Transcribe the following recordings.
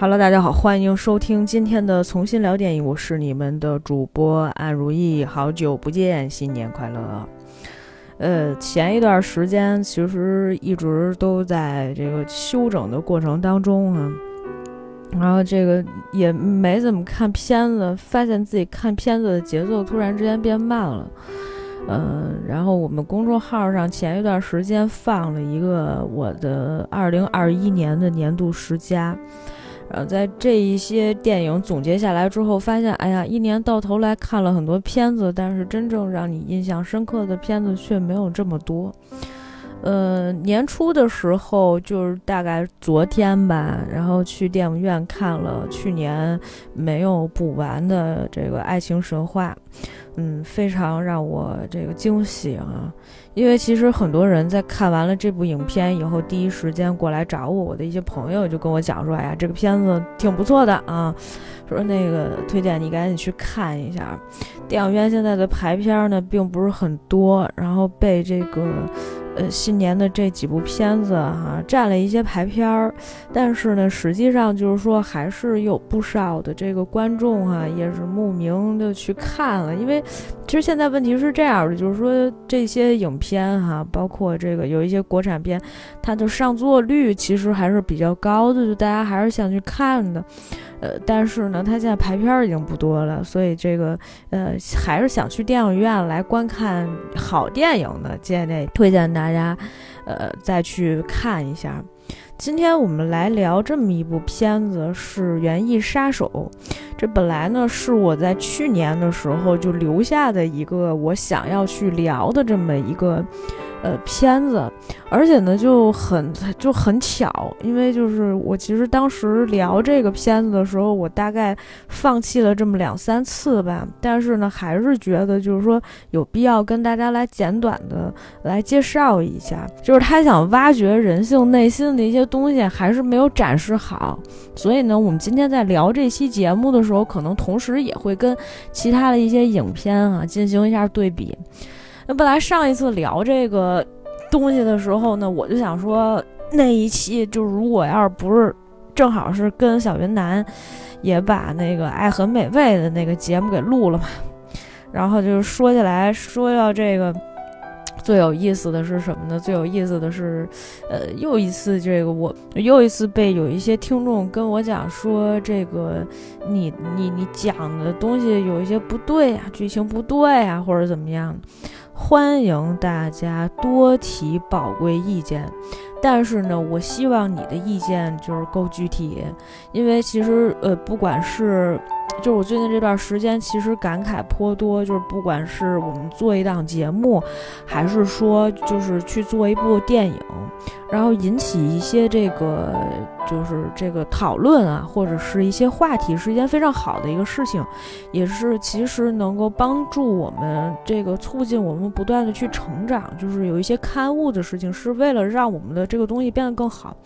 Hello，大家好，欢迎收听今天的重新聊电影，我是你们的主播安如意，好久不见，新年快乐。呃，前一段时间其实一直都在这个休整的过程当中啊，然后这个也没怎么看片子，发现自己看片子的节奏突然之间变慢了。嗯，然后我们公众号上前一段时间放了一个我的二零二一年的年度十佳。然后在这一些电影总结下来之后，发现，哎呀，一年到头来看了很多片子，但是真正让你印象深刻的片子却没有这么多。呃，年初的时候，就是大概昨天吧，然后去电影院看了去年没有补完的这个《爱情神话》。嗯，非常让我这个惊喜啊！因为其实很多人在看完了这部影片以后，第一时间过来找我，我的一些朋友就跟我讲说：“哎呀，这个片子挺不错的啊，说那个推荐你赶紧去看一下。”电影院现在的排片呢，并不是很多，然后被这个。呃，新年的这几部片子哈，占了一些排片儿，但是呢，实际上就是说，还是有不少的这个观众哈，也是慕名的去看了。因为其实现在问题是这样的，就是说这些影片哈，包括这个有一些国产片，它的上座率其实还是比较高的，就大家还是想去看的。呃，但是呢，它现在排片已经不多了，所以这个呃，还是想去电影院来观看好电影的，建议推荐大家，呃，再去看一下。今天我们来聊这么一部片子，是《园艺杀手》。这本来呢是我在去年的时候就留下的一个我想要去聊的这么一个。呃，片子，而且呢就很 就很巧，因为就是我其实当时聊这个片子的时候，我大概放弃了这么两三次吧，但是呢还是觉得就是说有必要跟大家来简短的来介绍一下，就是他想挖掘人性内心的一些东西还是没有展示好，所以呢我们今天在聊这期节目的时候，可能同时也会跟其他的一些影片啊进行一下对比。那本来上一次聊这个东西的时候呢，我就想说那一期就如果要是不是正好是跟小云南也把那个爱很美味的那个节目给录了嘛，然后就是说起来说要这个最有意思的是什么呢？最有意思的是，呃，又一次这个我又一次被有一些听众跟我讲说这个你你你讲的东西有一些不对啊，剧情不对啊，或者怎么样。欢迎大家多提宝贵意见，但是呢，我希望你的意见就是够具体，因为其实呃，不管是。就是我最近这段时间，其实感慨颇多。就是不管是我们做一档节目，还是说就是去做一部电影，然后引起一些这个就是这个讨论啊，或者是一些话题，是一件非常好的一个事情，也是其实能够帮助我们这个促进我们不断的去成长。就是有一些刊物的事情，是为了让我们的这个东西变得更好。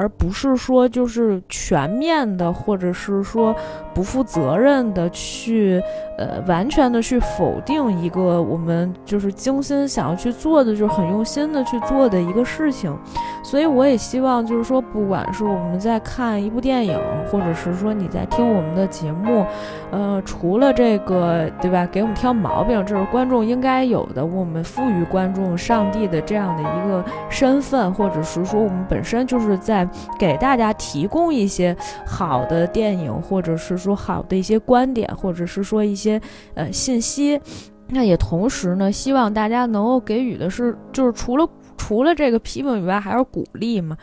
而不是说就是全面的，或者是说不负责任的去，呃，完全的去否定一个我们就是精心想要去做的，就是很用心的去做的一个事情。所以我也希望就是说，不管是我们在看一部电影，或者是说你在听我们的节目，呃，除了这个对吧，给我们挑毛病，这是观众应该有的，我们赋予观众上帝的这样的一个身份，或者是说我们本身就是在。给大家提供一些好的电影，或者是说好的一些观点，或者是说一些呃信息。那也同时呢，希望大家能够给予的是，就是除了除了这个批评以外，还是鼓励嘛。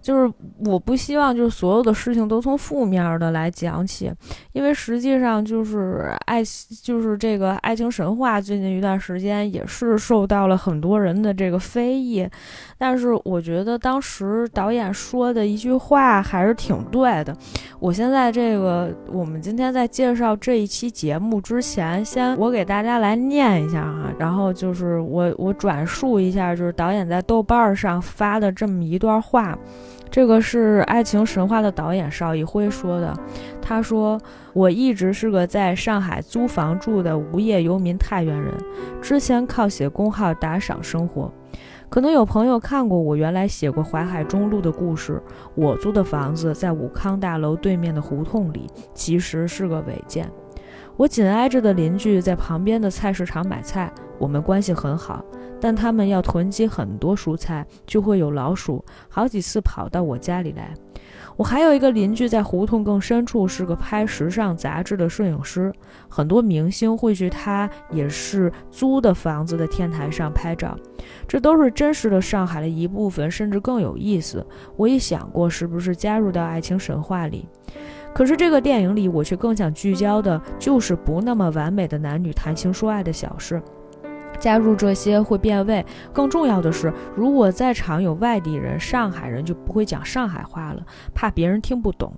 就是我不希望就是所有的事情都从负面的来讲起，因为实际上就是爱就是这个爱情神话最近一段时间也是受到了很多人的这个非议，但是我觉得当时导演说的一句话还是挺对的。我现在这个我们今天在介绍这一期节目之前，先我给大家来念一下哈，然后就是我我转述一下就是导演在豆瓣上发的这么一段话。这个是《爱情神话》的导演邵艺辉说的。他说：“我一直是个在上海租房住的无业游民太原人，之前靠写公号打赏生活。可能有朋友看过我原来写过《淮海中路》的故事，我租的房子在武康大楼对面的胡同里，其实是个违建。我紧挨着的邻居在旁边的菜市场买菜，我们关系很好，但他们要囤积很多蔬菜，就会有老鼠，好几次跑到我家里来。我还有一个邻居，在胡同更深处是个拍时尚杂志的摄影师，很多明星会去他也是租的房子的天台上拍照，这都是真实的上海的一部分，甚至更有意思。我也想过是不是加入到爱情神话里，可是这个电影里我却更想聚焦的就是不那么完美的男女谈情说爱的小事。加入这些会变味。更重要的是，如果在场有外地人，上海人就不会讲上海话了，怕别人听不懂。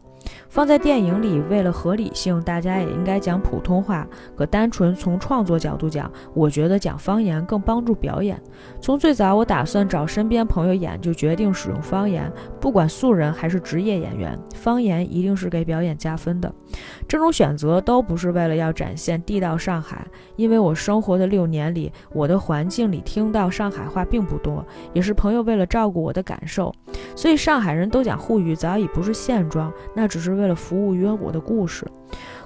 放在电影里，为了合理性，大家也应该讲普通话。可单纯从创作角度讲，我觉得讲方言更帮助表演。从最早我打算找身边朋友演，就决定使用方言。不管素人还是职业演员，方言一定是给表演加分的。这种选择都不是为了要展现地道上海，因为我生活的六年里，我的环境里听到上海话并不多，也是朋友为了照顾我的感受。所以上海人都讲沪语早已不是现状，那只是为了服务于我的故事。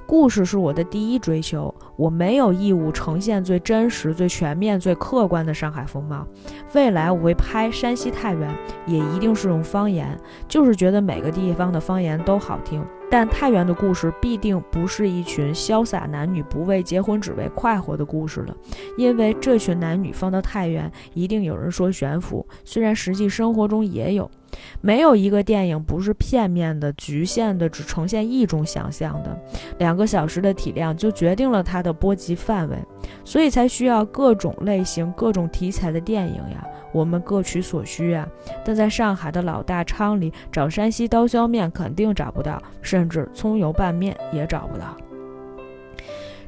故事是我的第一追求，我没有义务呈现最真实、最全面、最客观的上海风貌。未来我会拍山西太原，也一定是用方言，就是觉得每个地方的方言都好听。但太原的故事必定不是一群潇洒男女不为结婚只为快活的故事了，因为这群男女放到太原，一定有人说悬浮，虽然实际生活中也有。没有一个电影不是片面的、局限的，只呈现一种想象的。两个小时的体量就决定了它的波及范围，所以才需要各种类型、各种题材的电影呀。我们各取所需啊。但在上海的老大昌里找山西刀削面肯定找不到，甚至葱油拌面也找不到。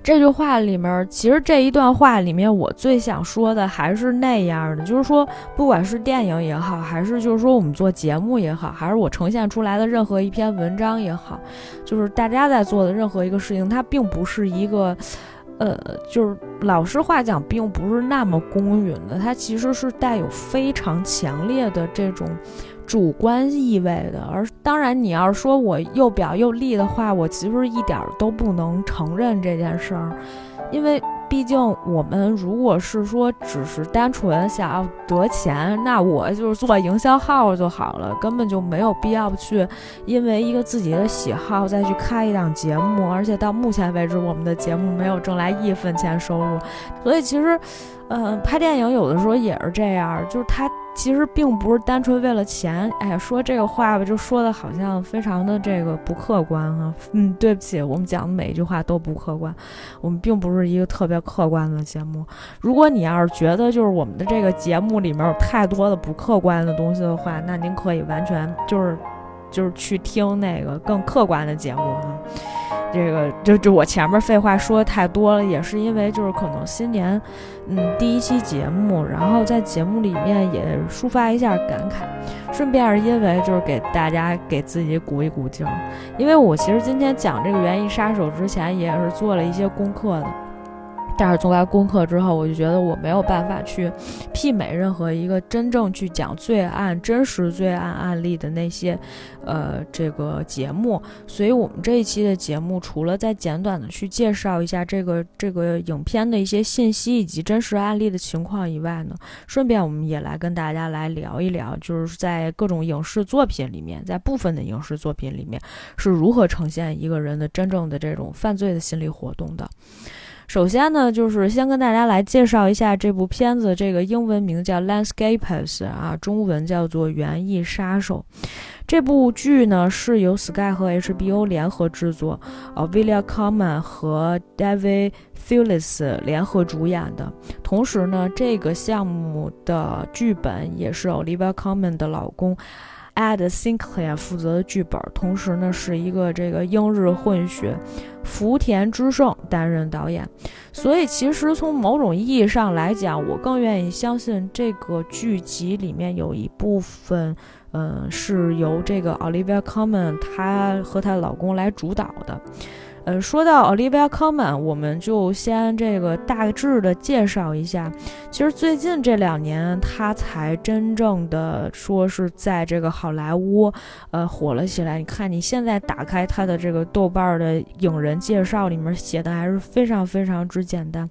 这句话里面，其实这一段话里面，我最想说的还是那样的，就是说，不管是电影也好，还是就是说我们做节目也好，还是我呈现出来的任何一篇文章也好，就是大家在做的任何一个事情，它并不是一个，呃，就是老实话讲，并不是那么公允的，它其实是带有非常强烈的这种。主观意味的，而当然，你要是说我又表又立的话，我其实一点都不能承认这件事儿，因为毕竟我们如果是说只是单纯想要得钱，那我就是做营销号就好了，根本就没有必要去因为一个自己的喜好再去开一档节目，而且到目前为止，我们的节目没有挣来一分钱收入，所以其实。嗯，拍电影有的时候也是这样，就是他其实并不是单纯为了钱。哎呀，说这个话吧，就说的好像非常的这个不客观啊。嗯，对不起，我们讲的每一句话都不客观，我们并不是一个特别客观的节目。如果你要是觉得就是我们的这个节目里面有太多的不客观的东西的话，那您可以完全就是就是去听那个更客观的节目啊。这个就就我前面废话说的太多了，也是因为就是可能新年，嗯，第一期节目，然后在节目里面也抒发一下感慨，顺便是因为就是给大家给自己鼓一鼓劲儿，因为我其实今天讲这个园艺杀手之前也是做了一些功课的。但是做完功课之后，我就觉得我没有办法去媲美任何一个真正去讲罪案、真实罪案案例的那些，呃，这个节目。所以，我们这一期的节目，除了在简短的去介绍一下这个这个影片的一些信息以及真实案例的情况以外呢，顺便我们也来跟大家来聊一聊，就是在各种影视作品里面，在部分的影视作品里面是如何呈现一个人的真正的这种犯罪的心理活动的。首先呢，就是先跟大家来介绍一下这部片子，这个英文名叫《Landscapers》啊，中文叫做《园艺杀手》。这部剧呢是由 Sky 和 HBO 联合制作，呃，Villa Common 和 David t h e l i s 联合主演的。同时呢，这个项目的剧本也是 Olivia Common 的老公。Ad Sinclair 负责的剧本，同时呢是一个这个英日混血，福田之胜担任导演。所以其实从某种意义上来讲，我更愿意相信这个剧集里面有一部分，嗯，是由这个 Olivia Common 她和她老公来主导的。呃，说到 Olivia Colman，我们就先这个大致的介绍一下。其实最近这两年，她才真正的说是在这个好莱坞，呃，火了起来。你看，你现在打开她的这个豆瓣的影人介绍里面写的还是非常非常之简单。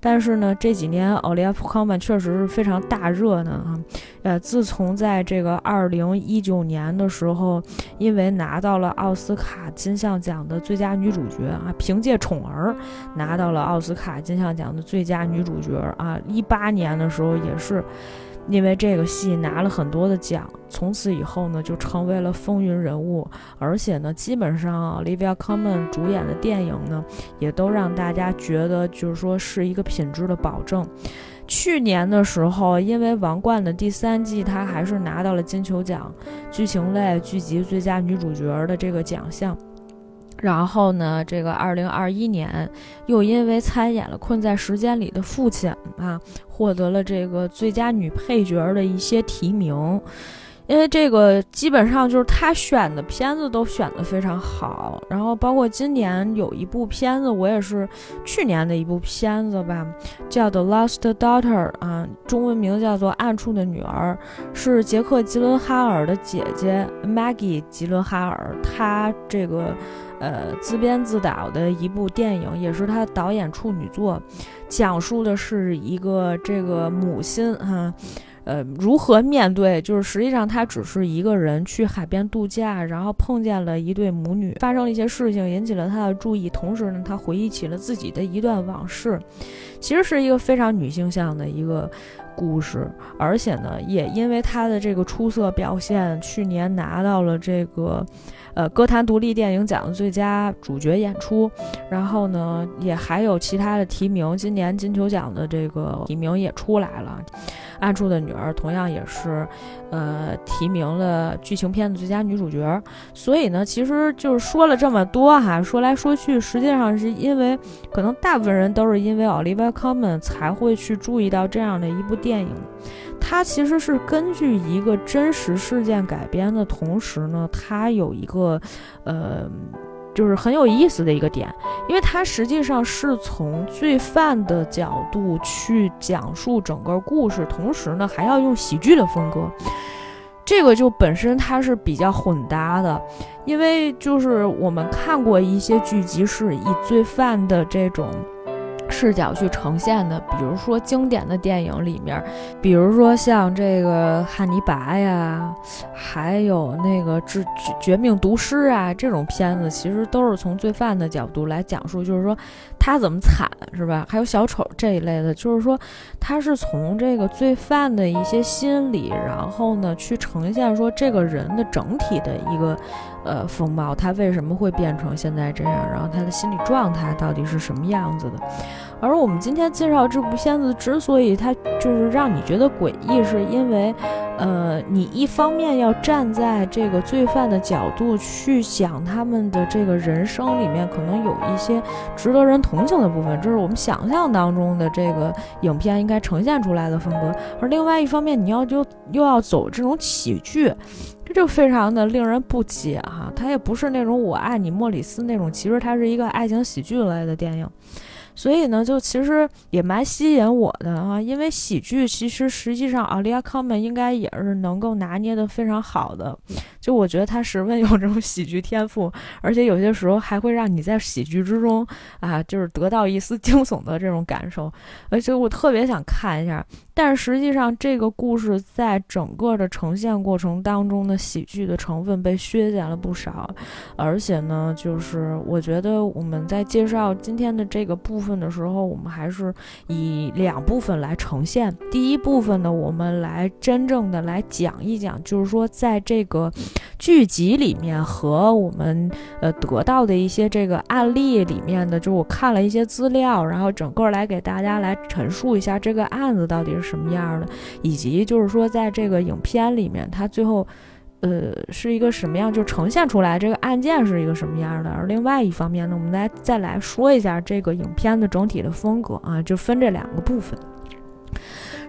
但是呢，这几年奥利弗·康曼确实是非常大热呢啊，呃，自从在这个二零一九年的时候，因为拿到了奥斯卡金像奖的最佳女主角啊，凭借《宠儿》拿到了奥斯卡金像奖的最佳女主角啊，一八年的时候也是。因为这个戏拿了很多的奖，从此以后呢，就成为了风云人物。而且呢，基本上 Olivia Colman 主演的电影呢，也都让大家觉得就是说是一个品质的保证。去年的时候，因为《王冠》的第三季，她还是拿到了金球奖剧情类剧集最佳女主角的这个奖项。然后呢，这个二零二一年又因为参演了《困在时间里的父亲》啊，获得了这个最佳女配角的一些提名。因为这个基本上就是他选的片子都选的非常好，然后包括今年有一部片子，我也是去年的一部片子吧，叫《The Lost Daughter》啊，中文名叫做《暗处的女儿》，是杰克·吉伦哈尔的姐姐 Maggie 吉伦哈尔，她这个。呃，自编自导的一部电影，也是他导演处女作，讲述的是一个这个母亲哈，呃，如何面对，就是实际上他只是一个人去海边度假，然后碰见了一对母女，发生了一些事情，引起了他的注意，同时呢，他回忆起了自己的一段往事，其实是一个非常女性向的一个故事，而且呢，也因为他的这个出色表现，去年拿到了这个。呃，歌坛独立电影奖的最佳主角演出，然后呢，也还有其他的提名。今年金球奖的这个提名也出来了，《暗处的女儿》同样也是，呃，提名了剧情片的最佳女主角。所以呢，其实就是说了这么多哈，说来说去，实际上是因为可能大部分人都是因为 Olivia Colman 才会去注意到这样的一部电影。它其实是根据一个真实事件改编的同时呢，它有一个，呃，就是很有意思的一个点，因为它实际上是从罪犯的角度去讲述整个故事，同时呢还要用喜剧的风格，这个就本身它是比较混搭的，因为就是我们看过一些剧集是以罪犯的这种。视角去呈现的，比如说经典的电影里面，比如说像这个《汉尼拔》呀，还有那个《致绝命毒师》啊，这种片子其实都是从罪犯的角度来讲述，就是说他怎么惨，是吧？还有小丑这一类的，就是说他是从这个罪犯的一些心理，然后呢去呈现说这个人的整体的一个呃风貌，他为什么会变成现在这样，然后他的心理状态到底是什么样子的。而我们今天介绍这部片子，之所以它就是让你觉得诡异，是因为，呃，你一方面要站在这个罪犯的角度去想他们的这个人生里面，可能有一些值得人同情的部分，这是我们想象当中的这个影片应该呈现出来的风格。而另外一方面，你要就又要走这种喜剧，这就非常的令人不解哈。它也不是那种我爱你莫里斯那种，其实它是一个爱情喜剧类的电影。所以呢，就其实也蛮吸引我的啊，因为喜剧其实实际上奥利亚康曼应该也是能够拿捏的非常好的，就我觉得他十分有这种喜剧天赋，而且有些时候还会让你在喜剧之中啊，就是得到一丝惊悚的这种感受，而且我特别想看一下。但是实际上，这个故事在整个的呈现过程当中的喜剧的成分被削减了不少，而且呢，就是我觉得我们在介绍今天的这个部分的时候，我们还是以两部分来呈现。第一部分呢，我们来真正的来讲一讲，就是说在这个剧集里面和我们呃得到的一些这个案例里面的，就我看了一些资料，然后整个来给大家来陈述一下这个案子到底是。什么样的，以及就是说，在这个影片里面，它最后，呃，是一个什么样，就呈现出来这个案件是一个什么样的。而另外一方面呢，我们来再来说一下这个影片的整体的风格啊，就分这两个部分。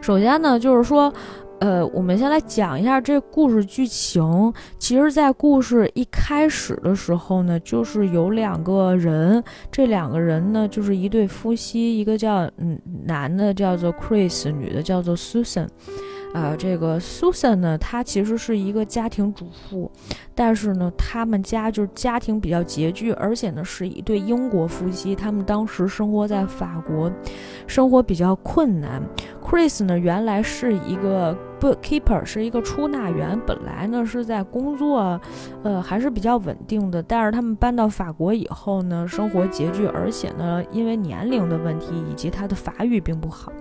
首先呢，就是说。呃，我们先来讲一下这故事剧情。其实，在故事一开始的时候呢，就是有两个人，这两个人呢，就是一对夫妻，一个叫嗯男的叫做 Chris，女的叫做 Susan。啊，这个 Susan 呢，她其实是一个家庭主妇，但是呢，他们家就是家庭比较拮据，而且呢，是一对英国夫妻，他们当时生活在法国，生活比较困难。Chris 呢，原来是一个。Bookkeeper 是一个出纳员，本来呢是在工作，呃还是比较稳定的。但是他们搬到法国以后呢，生活拮据，而且呢因为年龄的问题以及他的法语并不好，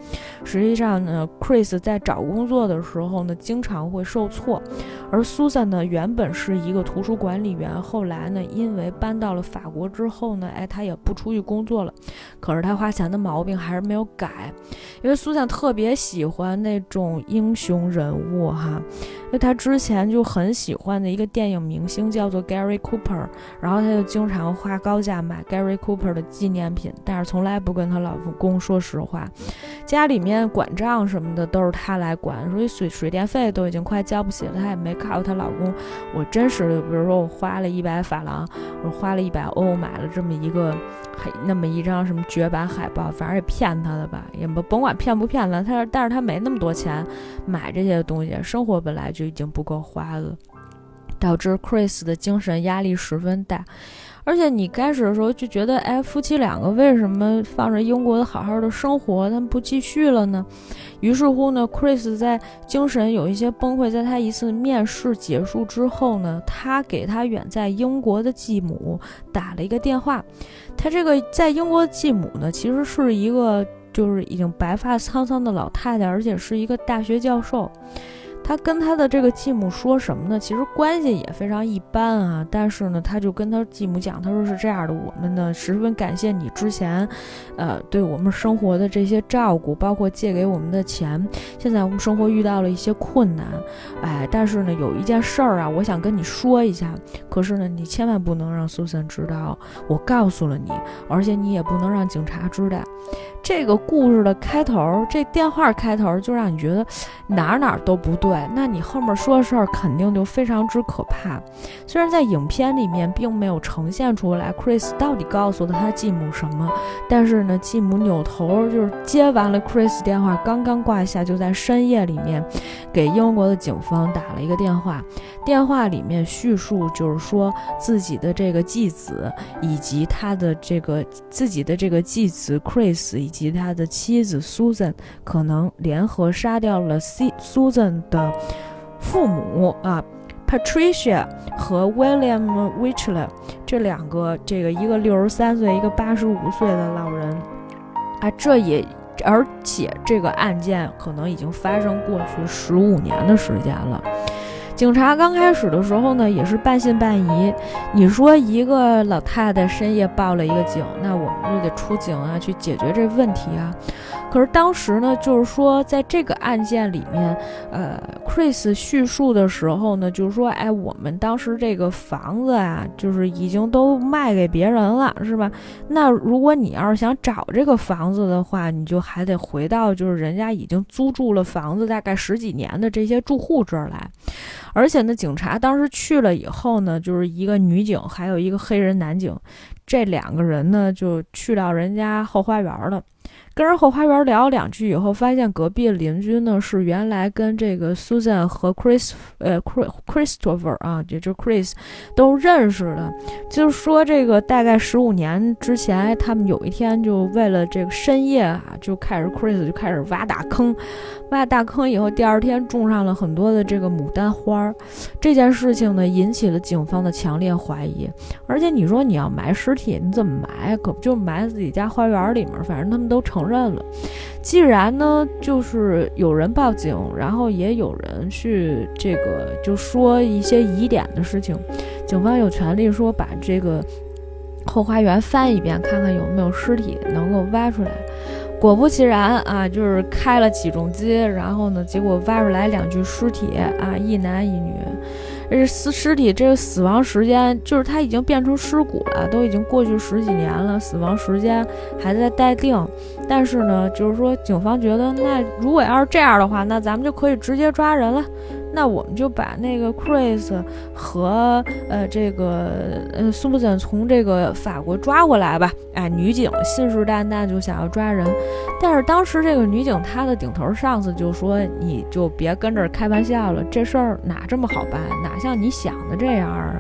实际上呢，Chris 在找工作的时候呢经常会受挫。而 Susan 呢原本是一个图书管理员，后来呢因为搬到了法国之后呢，哎他也不出去工作了。可是他花钱的毛病还是没有改，因为 Susan 特别喜欢那种英雄。人物哈，因为他之前就很喜欢的一个电影明星叫做 Gary Cooper，然后他就经常花高价买 Gary Cooper 的纪念品，但是从来不跟他老公说实话。家里面管账什么的都是他来管，所以水水电费都已经快交不起了，他也没告诉她老公，我真实的，比如说我花了一百法郎，我花了一百欧买了这么一个。还那么一张什么绝版海报，反正也骗他的吧，也不甭管骗不骗他，他但是他没那么多钱买这些东西，生活本来就已经不够花了，导致 Chris 的精神压力十分大。而且你开始的时候就觉得，哎，夫妻两个为什么放着英国的好好的生活，他们不继续了呢？于是乎呢，Chris 在精神有一些崩溃，在他一次面试结束之后呢，他给他远在英国的继母打了一个电话。他这个在英国的继母呢，其实是一个就是已经白发苍苍的老太太，而且是一个大学教授。他跟他的这个继母说什么呢？其实关系也非常一般啊。但是呢，他就跟他继母讲，他说是这样的：我们呢十分感谢你之前，呃，对我们生活的这些照顾，包括借给我们的钱。现在我们生活遇到了一些困难，哎，但是呢，有一件事儿啊，我想跟你说一下。可是呢，你千万不能让苏珊知道，我告诉了你，而且你也不能让警察知道。这个故事的开头，这电话开头就让你觉得哪哪都不对，那你后面说的事儿肯定就非常之可怕。虽然在影片里面并没有呈现出来 Chris 到底告诉了他继母什么，但是呢，继母扭头就是接完了 Chris 电话，刚刚挂下，就在深夜里面给英国的警方打了一个电话。电话里面叙述就是说自己的这个继子以及他的这个自己的这个继子 Chris 以及他的妻子 Susan 可能联合杀掉了 C Susan 的父母啊，Patricia 和 William w i c h l e r 这两个，这个一个六十三岁，一个八十五岁的老人啊，这也而且这个案件可能已经发生过去十五年的时间了。警察刚开始的时候呢，也是半信半疑。你说一个老太太深夜报了一个警，那我们就得出警啊，去解决这问题啊。可是当时呢，就是说在这个案件里面，呃，Chris 叙述的时候呢，就是说，哎，我们当时这个房子啊，就是已经都卖给别人了，是吧？那如果你要是想找这个房子的话，你就还得回到就是人家已经租住了房子大概十几年的这些住户这儿来。而且呢，警察当时去了以后呢，就是一个女警，还有一个黑人男警，这两个人呢就去到人家后花园了。跟人后花园聊两句以后，发现隔壁邻居呢是原来跟这个 Susan 和 Chris 呃 Christopher 啊，也就是 Chris 都认识的。就是说这个大概十五年之前，他们有一天就为了这个深夜啊，就开始 Chris 就开始挖大坑，挖大坑以后，第二天种上了很多的这个牡丹花儿。这件事情呢引起了警方的强烈怀疑。而且你说你要埋尸体，你怎么埋？可不就埋自己家花园里面？反正他们都承。承认了，既然呢，就是有人报警，然后也有人去这个就说一些疑点的事情，警方有权利说把这个后花园翻一遍，看看有没有尸体能够挖出来。果不其然啊，就是开了起重机，然后呢，结果挖出来两具尸体啊，一男一女。这尸尸体这个死亡时间，就是他已经变成尸骨了，都已经过去十几年了，死亡时间还在待定。但是呢，就是说警方觉得，那如果要是这样的话，那咱们就可以直接抓人了。那我们就把那个 Chris 和呃这个呃 Susan 从这个法国抓过来吧。哎，女警信誓旦旦就想要抓人，但是当时这个女警她的顶头上司就说：“你就别跟这儿开玩笑了，这事儿哪这么好办？哪像你想的这样啊？”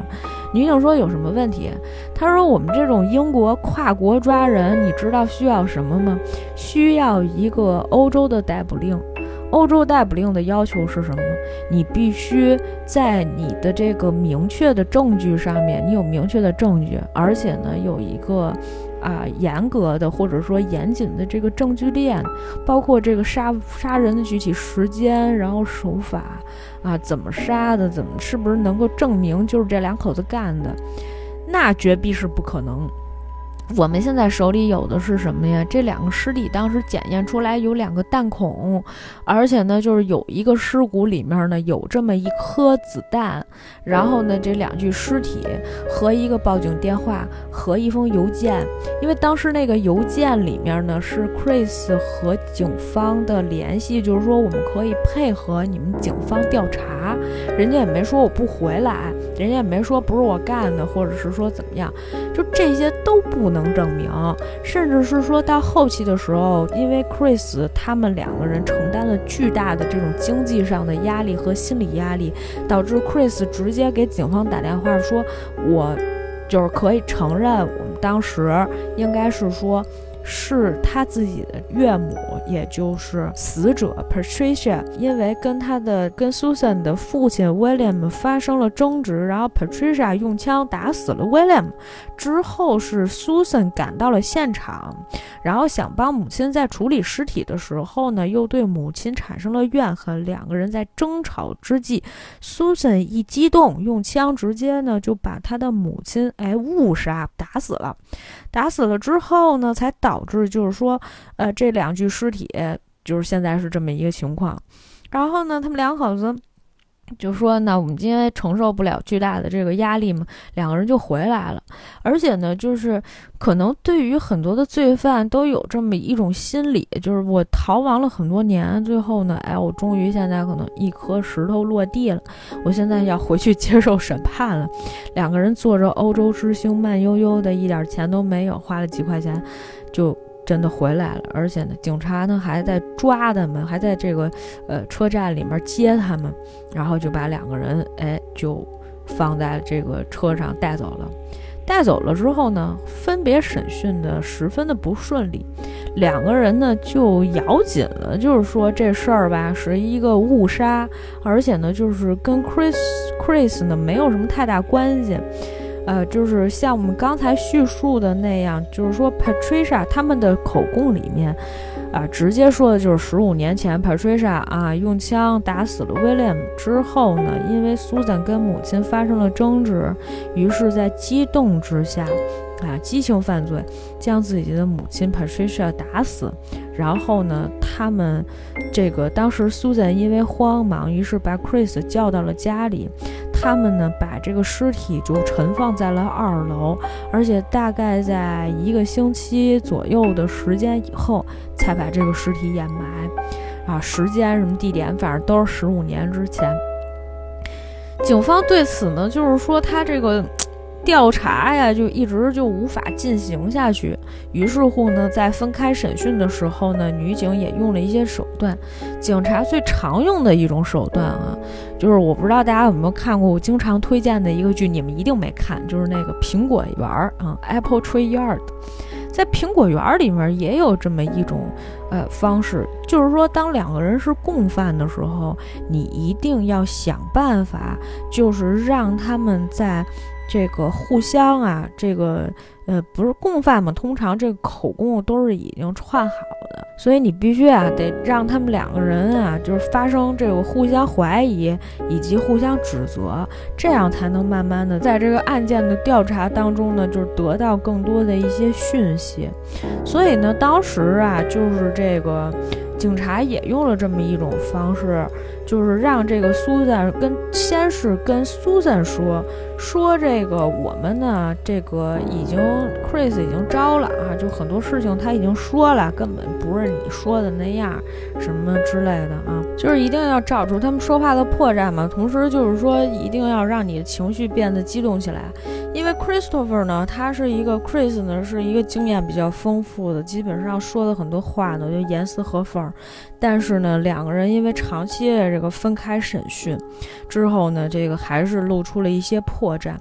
女警说：“有什么问题？”她说：“我们这种英国跨国抓人，你知道需要什么吗？需要一个欧洲的逮捕令。”欧洲逮捕令的要求是什么？你必须在你的这个明确的证据上面，你有明确的证据，而且呢有一个啊严格的或者说严谨的这个证据链，包括这个杀杀人的具体时间，然后手法啊怎么杀的，怎么是不是能够证明就是这两口子干的？那绝逼是不可能。我们现在手里有的是什么呀？这两个尸体当时检验出来有两个弹孔，而且呢，就是有一个尸骨里面呢有这么一颗子弹，然后呢，这两具尸体和一个报警电话和一封邮件，因为当时那个邮件里面呢是 Chris 和警方的联系，就是说我们可以配合你们警方调查，人家也没说我不回来，人家也没说不是我干的，或者是说怎么样，就这些都不能。证明，甚至是说到后期的时候，因为 Chris 他们两个人承担了巨大的这种经济上的压力和心理压力，导致 Chris 直接给警方打电话说：“我就是可以承认，我们当时应该是说。”是他自己的岳母，也就是死者 Patricia，因为跟他的跟 Susan 的父亲 William 发生了争执，然后 Patricia 用枪打死了 William，之后是 Susan 赶到了现场，然后想帮母亲在处理尸体的时候呢，又对母亲产生了怨恨，两个人在争吵之际，Susan 一激动，用枪直接呢就把他的母亲哎误杀打死了，打死了之后呢才导。导致就是说，呃，这两具尸体就是现在是这么一个情况。然后呢，他们两口子就说：“那我们今天承受不了巨大的这个压力嘛，两个人就回来了。而且呢，就是可能对于很多的罪犯都有这么一种心理，就是我逃亡了很多年，最后呢，哎，我终于现在可能一颗石头落地了，我现在要回去接受审判了。两个人坐着欧洲之星，慢悠悠的，一点钱都没有，花了几块钱。”就真的回来了，而且呢，警察呢还在抓他们，还在这个呃车站里面接他们，然后就把两个人哎就放在这个车上带走了。带走了之后呢，分别审讯的十分的不顺利，两个人呢就咬紧了，就是说这事儿吧是一个误杀，而且呢就是跟 Chris Chris 呢没有什么太大关系。呃，就是像我们刚才叙述的那样，就是说 Patricia 他们的口供里面，啊，直接说的就是十五年前 Patricia 啊用枪打死了 William 之后呢，因为 Susan 跟母亲发生了争执，于是，在激动之下。啊，激情犯罪，将自己的母亲 Patricia 打死，然后呢，他们这个当时 Susan 因为慌忙，于是把 Chris 叫到了家里，他们呢把这个尸体就存放在了二楼，而且大概在一个星期左右的时间以后，才把这个尸体掩埋。啊，时间什么地点，反正都是十五年之前。警方对此呢，就是说他这个。调查呀，就一直就无法进行下去。于是乎呢，在分开审讯的时候呢，女警也用了一些手段。警察最常用的一种手段啊，就是我不知道大家有没有看过我经常推荐的一个剧，你们一定没看，就是那个《苹果园儿》啊，《Apple Tree Yard》。在苹果园儿里面也有这么一种呃方式，就是说，当两个人是共犯的时候，你一定要想办法，就是让他们在。这个互相啊，这个呃不是共犯嘛？通常这个口供都是已经串好的，所以你必须啊得让他们两个人啊，就是发生这个互相怀疑以及互相指责，这样才能慢慢的在这个案件的调查当中呢，就是得到更多的一些讯息。所以呢，当时啊，就是这个。警察也用了这么一种方式。就是让这个苏珊跟先是跟苏珊说说这个我们呢这个已经 Chris 已经招了啊，就很多事情他已经说了，根本不是你说的那样什么之类的啊，就是一定要找出他们说话的破绽嘛。同时就是说一定要让你的情绪变得激动起来，因为 Christopher 呢，他是一个 Chris 呢是一个经验比较丰富的，基本上说的很多话呢就严丝合缝。但是呢，两个人因为长期的这个分开审讯之后呢，这个还是露出了一些破绽。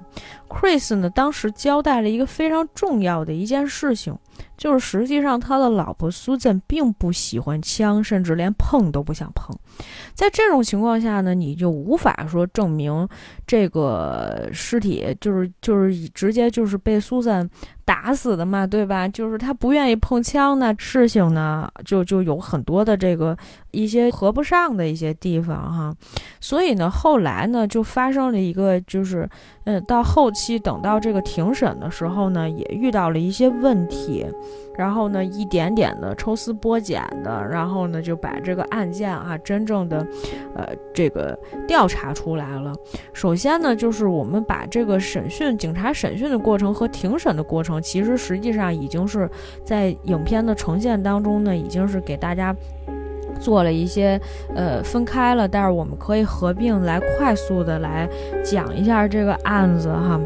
Chris 呢，当时交代了一个非常重要的一件事情，就是实际上他的老婆 Susan 并不喜欢枪，甚至连碰都不想碰。在这种情况下呢，你就无法说证明这个尸体就是就是直接就是被 Susan。打死的嘛，对吧？就是他不愿意碰枪呢，事情呢就就有很多的这个一些合不上的一些地方哈，所以呢，后来呢就发生了一个，就是嗯，到后期等到这个庭审的时候呢，也遇到了一些问题。然后呢，一点点的抽丝剥茧的，然后呢，就把这个案件啊，真正的，呃，这个调查出来了。首先呢，就是我们把这个审讯、警察审讯的过程和庭审的过程，其实实际上已经是在影片的呈现当中呢，已经是给大家做了一些呃分开了，但是我们可以合并来快速的来讲一下这个案子哈。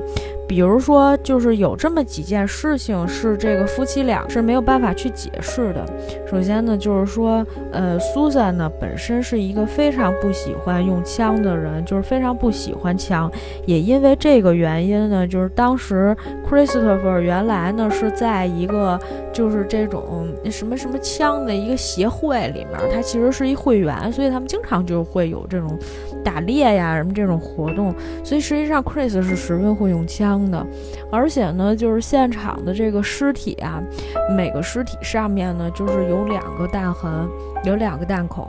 比如说，就是有这么几件事情是这个夫妻俩是没有办法去解释的。首先呢，就是说，呃，苏珊呢本身是一个非常不喜欢用枪的人，就是非常不喜欢枪。也因为这个原因呢，就是当时 Christopher 原来呢是在一个就是这种什么什么枪的一个协会里面，他其实是一会员，所以他们经常就会有这种打猎呀什么这种活动。所以实际上，Chris 是十分会用枪。的，而且呢，就是现场的这个尸体啊，每个尸体上面呢，就是有两个弹痕，有两个弹孔，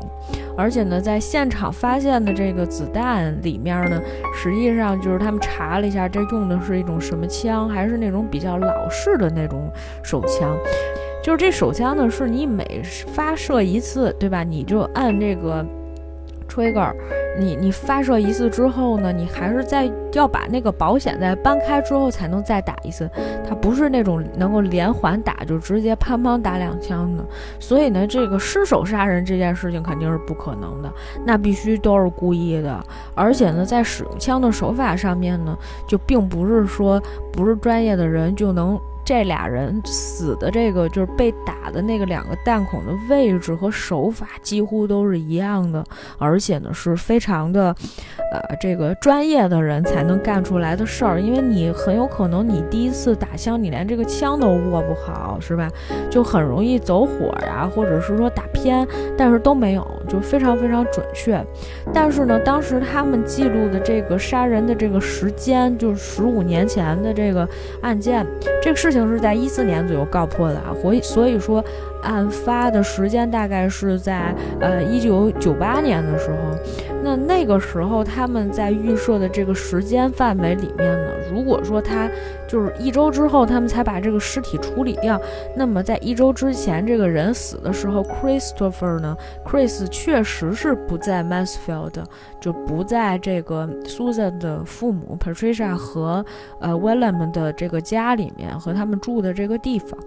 而且呢，在现场发现的这个子弹里面呢，实际上就是他们查了一下，这用的是一种什么枪，还是那种比较老式的那种手枪，就是这手枪呢，是你每发射一次，对吧？你就按这个。trigger，你你发射一次之后呢，你还是在要把那个保险再搬开之后才能再打一次，它不是那种能够连环打，就直接砰砰打两枪的。所以呢，这个失手杀人这件事情肯定是不可能的，那必须都是故意的。而且呢，在使用枪的手法上面呢，就并不是说不是专业的人就能。这俩人死的这个就是被打的那个两个弹孔的位置和手法几乎都是一样的，而且呢是非常的，呃，这个专业的人才能干出来的事儿。因为你很有可能你第一次打枪，你连这个枪都握不好，是吧？就很容易走火呀，或者是说打偏，但是都没有，就非常非常准确。但是呢，当时他们记录的这个杀人的这个时间，就是十五年前的这个案件，这个事。情是在一四年左右告破的啊，所以所以说，案发的时间大概是在呃一九九八年的时候。那那个时候他们在预设的这个时间范围里面呢，如果说他就是一周之后他们才把这个尸体处理掉，那么在一周之前这个人死的时候，Christopher 呢，Chris 确实是不在 Mansfield，就不在这个 Susan 的父母 Patricia 和呃 William 的这个家里面和他们住的这个地方。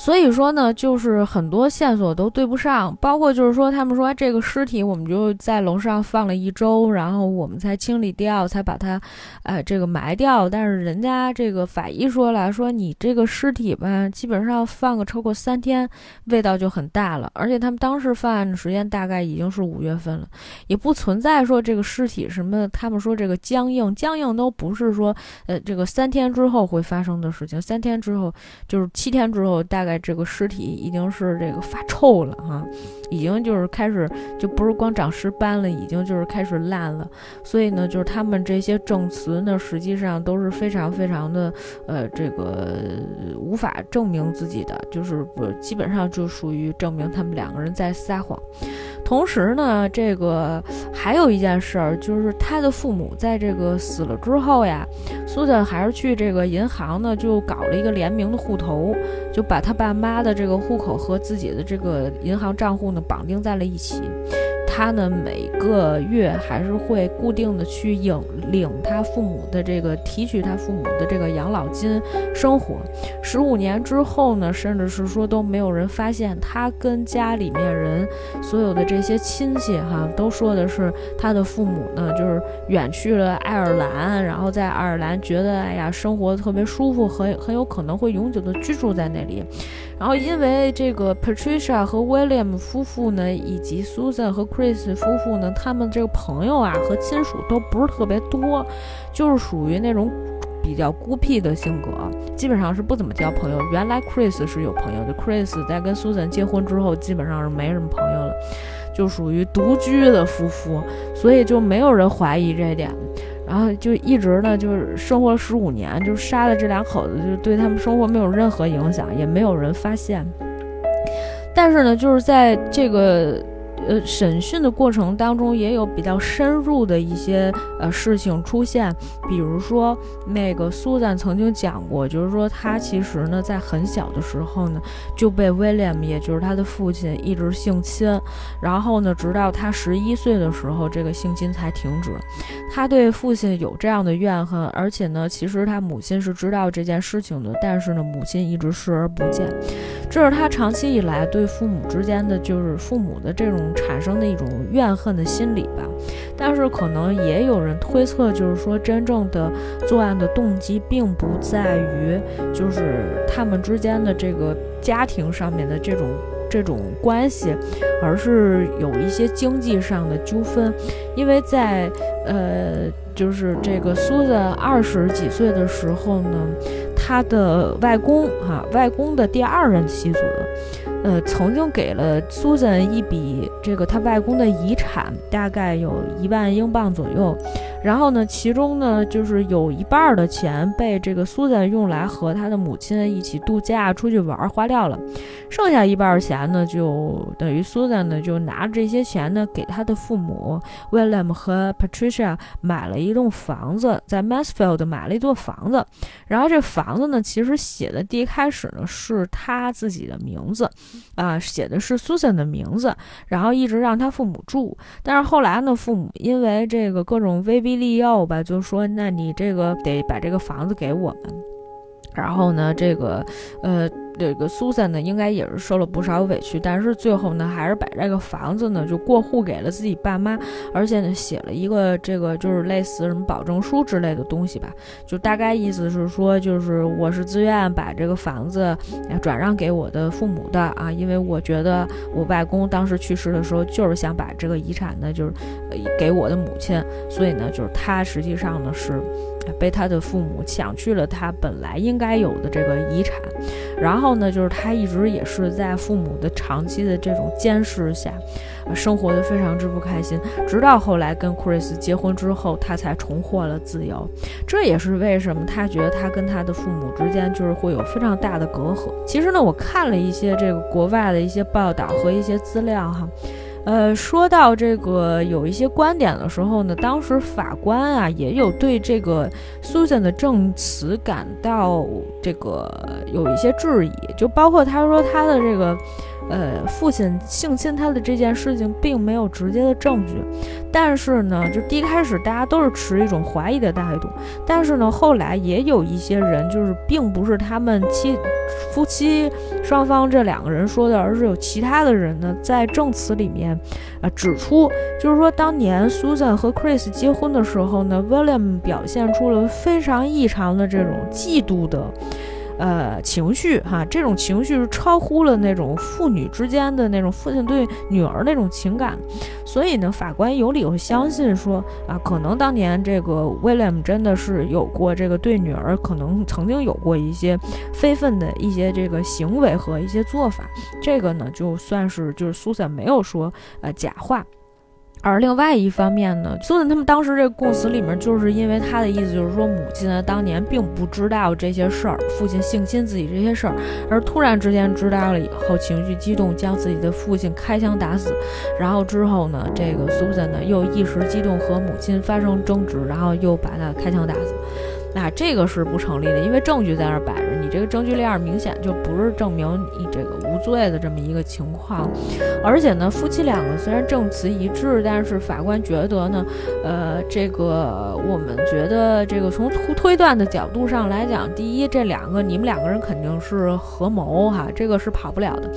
所以说呢，就是很多线索都对不上，包括就是说，他们说这个尸体我们就在楼上放了一周，然后我们才清理掉，才把它，呃，这个埋掉。但是人家这个法医说了，说你这个尸体吧，基本上放个超过三天，味道就很大了。而且他们当时犯案的时间大概已经是五月份了，也不存在说这个尸体什么，他们说这个僵硬，僵硬都不是说，呃，这个三天之后会发生的事情，三天之后就是七天之后大。在这个尸体已经是这个发臭了哈，已经就是开始就不是光长尸斑了，已经就是开始烂了。所以呢，就是他们这些证词呢，实际上都是非常非常的呃，这个无法证明自己的，就是不基本上就属于证明他们两个人在撒谎。同时呢，这个还有一件事儿，就是他的父母在这个死了之后呀，苏珊还是去这个银行呢，就搞了一个联名的户头，就把他爸妈的这个户口和自己的这个银行账户呢绑定在了一起。他呢每个月还是会固定的去领领他父母的这个提取他父母的这个养老金生活。十五年之后呢，甚至是说都没有人发现他跟家里面人所有的这些亲戚哈都说的是他的父母呢就是远去了爱尔兰，然后在爱尔兰觉得哎呀生活特别舒服，很很有可能会永久的居住在那里。然后因为这个 Patricia 和 William 夫妇呢，以及 Susan 和 Chris Chris 夫妇呢，他们这个朋友啊和亲属都不是特别多，就是属于那种比较孤僻的性格，基本上是不怎么交朋友。原来 Chris 是有朋友的，Chris 在跟 Susan 结婚之后，基本上是没什么朋友了，就属于独居的夫妇，所以就没有人怀疑这一点。然后就一直呢，就是生活了十五年，就杀了这两口子，就对他们生活没有任何影响，也没有人发现。但是呢，就是在这个。呃，审讯的过程当中也有比较深入的一些呃事情出现，比如说那个苏珊曾经讲过，就是说他其实呢在很小的时候呢就被威廉，也就是他的父亲一直性侵，然后呢直到他十一岁的时候，这个性侵才停止。他对父亲有这样的怨恨，而且呢，其实他母亲是知道这件事情的，但是呢，母亲一直视而不见，这是他长期以来对父母之间的就是父母的这种。产生的一种怨恨的心理吧，但是可能也有人推测，就是说真正的作案的动机并不在于就是他们之间的这个家庭上面的这种这种关系，而是有一些经济上的纠纷，因为在呃就是这个苏珊二十几岁的时候呢，他的外公哈外公的第二任妻子。呃，曾经给了苏珊一笔这个她外公的遗产，大概有一万英镑左右。然后呢，其中呢就是有一半的钱被这个苏珊用来和他的母亲一起度假出去玩花掉了，剩下一半钱呢就等于苏珊呢就拿着这些钱呢给他的父母 William 和 Patricia 买了一栋房子，在 Mansfield 买了一座房子。然后这房子呢其实写的第一开始呢是他自己的名字。啊，写的是 Susan 的名字，然后一直让他父母住，但是后来呢，父母因为这个各种威逼利诱吧，就说那你这个得把这个房子给我们，然后呢，这个，呃。这个苏珊呢，应该也是受了不少委屈，但是最后呢，还是把这个房子呢就过户给了自己爸妈，而且呢，写了一个这个就是类似什么保证书之类的东西吧，就大概意思是说，就是我是自愿把这个房子转让给我的父母的啊，因为我觉得我外公当时去世的时候就是想把这个遗产呢就是给我的母亲，所以呢，就是他实际上呢是。被他的父母抢去了他本来应该有的这个遗产，然后呢，就是他一直也是在父母的长期的这种监视下，生活的非常之不开心。直到后来跟 Chris 结婚之后，他才重获了自由。这也是为什么他觉得他跟他的父母之间就是会有非常大的隔阂。其实呢，我看了一些这个国外的一些报道和一些资料哈。呃，说到这个有一些观点的时候呢，当时法官啊也有对这个 Susan 的证词感到这个有一些质疑，就包括他说他的这个。呃，父亲性侵他的这件事情并没有直接的证据，但是呢，就第一开始大家都是持一种怀疑的态度，但是呢，后来也有一些人就是并不是他们妻夫妻双方这两个人说的，而是有其他的人呢在证词里面啊指出，就是说当年 Susan 和 Chris 结婚的时候呢，William 表现出了非常异常的这种嫉妒的。呃，情绪哈，这种情绪是超乎了那种父女之间的那种父亲对女儿那种情感，所以呢，法官有理由相信说啊，可能当年这个 William 真的是有过这个对女儿可能曾经有过一些非分的一些这个行为和一些做法，这个呢，就算是就是苏珊没有说呃假话。而另外一方面呢，苏珊他们当时这个供词里面，就是因为他的意思就是说，母亲呢当年并不知道这些事儿，父亲性侵自己这些事儿，而突然之间知道了以后，情绪激动，将自己的父亲开枪打死，然后之后呢，这个苏珊呢又一时激动和母亲发生争执，然后又把他开枪打死，那这个是不成立的，因为证据在那儿摆着，你这个证据链明显就不是证明你这个罪的这么一个情况。而且呢，夫妻两个虽然证词一致，但是法官觉得呢，呃，这个我们觉得这个从推推断的角度上来讲，第一，这两个你们两个人肯定是合谋哈，这个是跑不了的。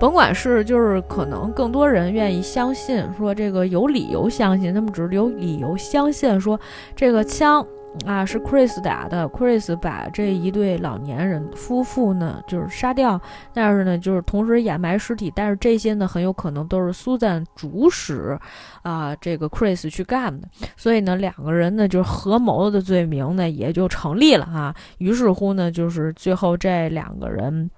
甭管是就是可能更多人愿意相信说这个有理由相信，他们只是有理由相信说这个枪。啊，是 Chris 打的。Chris 把这一对老年人夫妇呢，就是杀掉，但是呢，就是同时掩埋尸体。但是这些呢，很有可能都是 Susan 主使，啊，这个 Chris 去干的。所以呢，两个人呢，就是合谋的罪名呢，也就成立了哈。于是乎呢，就是最后这两个人。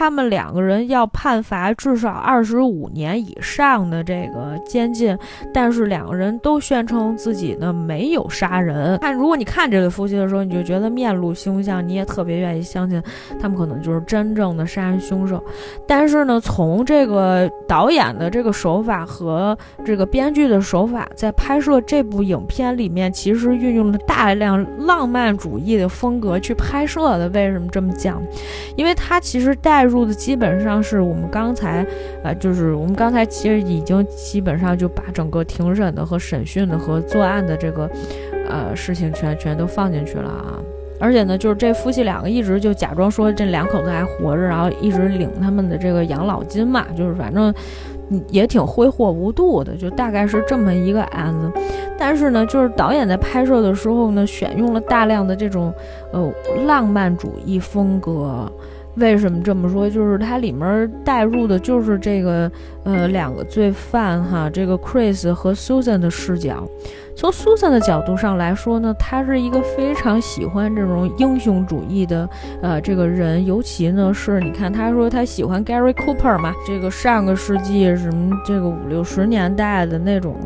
他们两个人要判罚至少二十五年以上的这个监禁，但是两个人都宣称自己呢没有杀人。看，如果你看这对夫妻的时候，你就觉得面露凶相，你也特别愿意相信他们可能就是真正的杀人凶手。但是呢，从这个导演的这个手法和这个编剧的手法，在拍摄这部影片里面，其实运用了大量浪漫主义的风格去拍摄的。为什么这么讲？因为它其实带。入的基本上是我们刚才，呃，就是我们刚才其实已经基本上就把整个庭审的和审讯的和作案的这个，呃，事情全全都放进去了啊。而且呢，就是这夫妻两个一直就假装说这两口子还活着，然后一直领他们的这个养老金嘛，就是反正也挺挥霍无度的，就大概是这么一个案子。但是呢，就是导演在拍摄的时候呢，选用了大量的这种呃浪漫主义风格。为什么这么说？就是它里面带入的就是这个呃两个罪犯哈，这个 Chris 和 Susan 的视角。从 Susan 的角度上来说呢，他是一个非常喜欢这种英雄主义的呃这个人，尤其呢是你看他说他喜欢 Gary Cooper 嘛，这个上个世纪什么这个五六十年代的那种。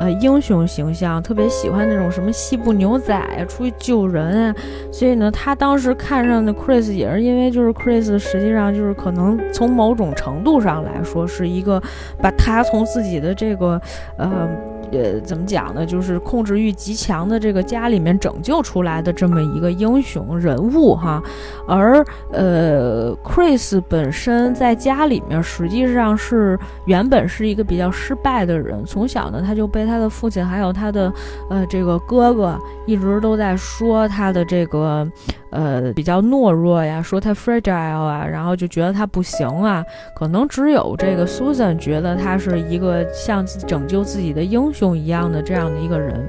呃，英雄形象特别喜欢那种什么西部牛仔啊，出去救人啊，所以呢，他当时看上的 Chris 也是因为就是 Chris 实际上就是可能从某种程度上来说是一个把他从自己的这个呃。呃，怎么讲呢？就是控制欲极强的这个家里面拯救出来的这么一个英雄人物哈，而呃，Chris 本身在家里面实际上是原本是一个比较失败的人，从小呢他就被他的父亲还有他的呃这个哥哥一直都在说他的这个。呃，比较懦弱呀，说他 fragile 啊，然后就觉得他不行啊。可能只有这个 Susan 觉得他是一个像拯救自己的英雄一样的这样的一个人。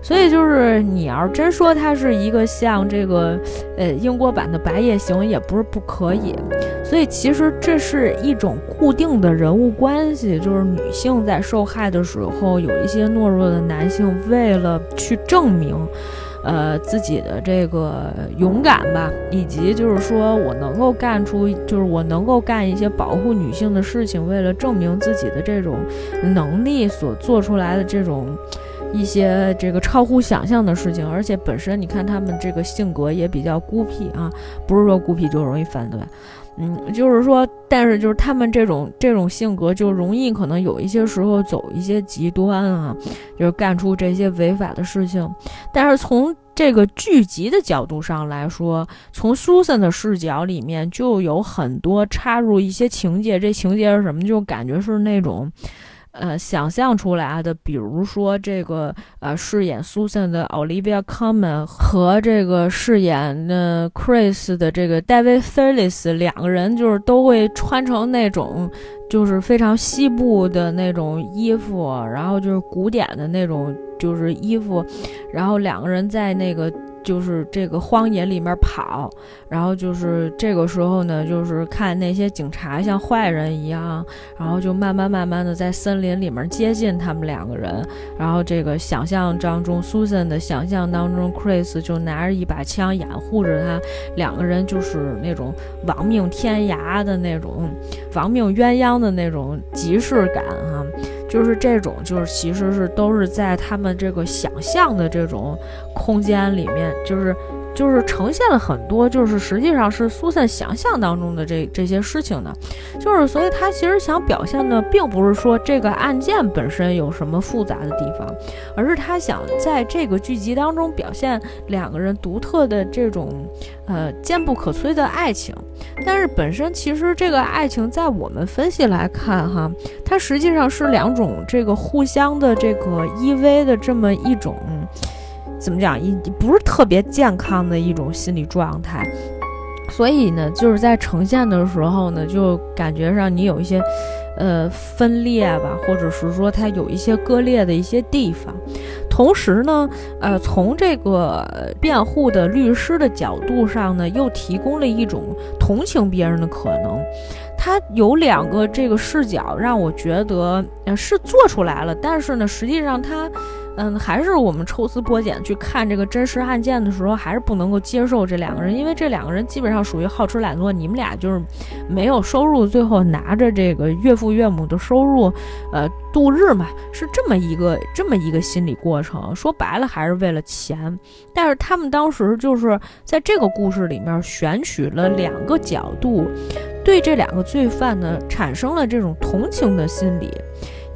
所以就是你要是真说它是一个像这个呃英国版的白夜行，也不是不可以。所以其实这是一种固定的人物关系，就是女性在受害的时候，有一些懦弱的男性为了去证明。呃，自己的这个勇敢吧，以及就是说我能够干出，就是我能够干一些保护女性的事情，为了证明自己的这种能力所做出来的这种一些这个超乎想象的事情，而且本身你看他们这个性格也比较孤僻啊，不是说孤僻就容易犯罪。嗯，就是说，但是就是他们这种这种性格就容易可能有一些时候走一些极端啊，就是干出这些违法的事情。但是从这个剧集的角度上来说，从 Susan 的视角里面就有很多插入一些情节，这情节是什么？就感觉是那种。呃，想象出来的，比如说这个呃，饰演 Susan 的 Olivia Colman 和这个饰演的 Chris 的这个 David Thewlis 两个人，就是都会穿成那种就是非常西部的那种衣服，然后就是古典的那种就是衣服，然后两个人在那个。就是这个荒野里面跑，然后就是这个时候呢，就是看那些警察像坏人一样，然后就慢慢慢慢的在森林里面接近他们两个人，然后这个想象当中，Susan 的想象当中，Chris 就拿着一把枪掩护着他，两个人就是那种亡命天涯的那种亡命鸳鸯的那种即视感哈。就是这种，就是其实是都是在他们这个想象的这种空间里面，就是就是呈现了很多，就是实际上是苏珊想象当中的这这些事情呢，就是所以他其实想表现的，并不是说这个案件本身有什么复杂的地方，而是他想在这个剧集当中表现两个人独特的这种呃坚不可摧的爱情。但是本身其实这个爱情在我们分析来看哈，它实际上是两种这个互相的这个依偎的这么一种。怎么讲？一不是特别健康的一种心理状态，所以呢，就是在呈现的时候呢，就感觉上你有一些，呃，分裂吧，或者是说它有一些割裂的一些地方。同时呢，呃，从这个辩护的律师的角度上呢，又提供了一种同情别人的可能。他有两个这个视角，让我觉得，呃，是做出来了，但是呢，实际上他。嗯，还是我们抽丝剥茧去看这个真实案件的时候，还是不能够接受这两个人，因为这两个人基本上属于好吃懒做。你们俩就是没有收入，最后拿着这个岳父岳母的收入，呃，度日嘛，是这么一个这么一个心理过程。说白了，还是为了钱。但是他们当时就是在这个故事里面选取了两个角度，对这两个罪犯呢产生了这种同情的心理。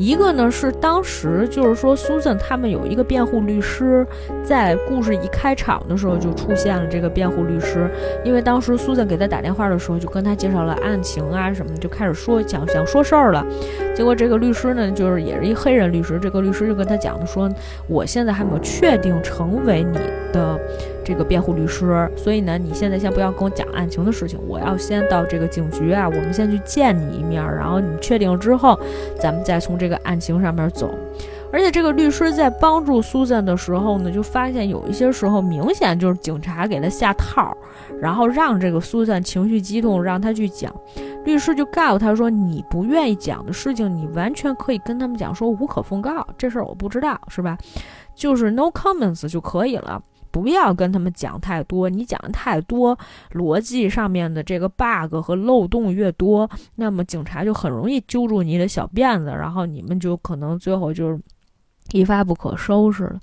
一个呢是当时就是说苏珊他们有一个辩护律师，在故事一开场的时候就出现了这个辩护律师，因为当时苏珊给他打电话的时候就跟他介绍了案情啊什么，就开始说讲想说事儿了，结果这个律师呢就是也是一黑人律师，这个律师就跟他讲的说，我现在还没有确定成为你的。这个辩护律师，所以呢，你现在先不要跟我讲案情的事情，我要先到这个警局啊，我们先去见你一面，然后你确定之后，咱们再从这个案情上面走。而且这个律师在帮助苏珊的时候呢，就发现有一些时候明显就是警察给他下套，然后让这个苏珊情绪激动，让他去讲。律师就告诉他说：“你不愿意讲的事情，你完全可以跟他们讲，说无可奉告，这事儿我不知道，是吧？就是 no comments 就可以了。”不要跟他们讲太多，你讲的太多，逻辑上面的这个 bug 和漏洞越多，那么警察就很容易揪住你的小辫子，然后你们就可能最后就是一发不可收拾了。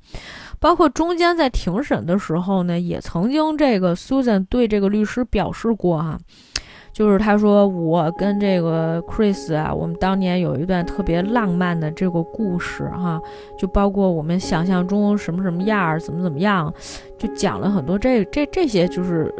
包括中间在庭审的时候呢，也曾经这个 Susan 对这个律师表示过哈。就是他说我跟这个 Chris 啊，我们当年有一段特别浪漫的这个故事哈，就包括我们想象中什么什么样儿，怎么怎么样，就讲了很多这这这些就是。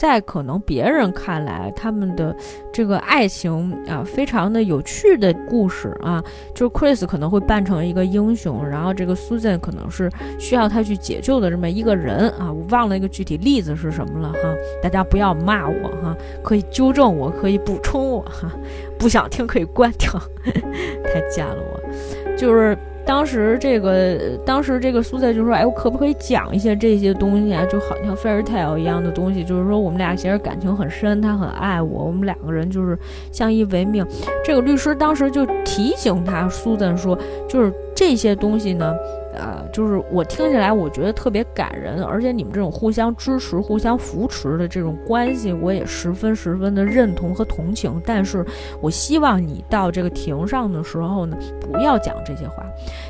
在可能别人看来，他们的这个爱情啊，非常的有趣的故事啊，就是 Chris 可能会扮成一个英雄，然后这个 Susan 可能是需要他去解救的这么一个人啊。我忘了一个具体例子是什么了哈，大家不要骂我哈，可以纠正我，可以补充我哈，不想听可以关掉，太贱了我，就是。当时这个，当时这个苏塞就说：“哎，我可不可以讲一些这些东西啊？就好像 fairy tale 一样的东西，就是说我们俩其实感情很深，他很爱我，我们两个人就是相依为命。”这个律师当时就提醒他，苏赞说：“就是这些东西呢。”呃，就是我听起来，我觉得特别感人，而且你们这种互相支持、互相扶持的这种关系，我也十分十分的认同和同情。但是我希望你到这个庭上的时候呢，不要讲这些话，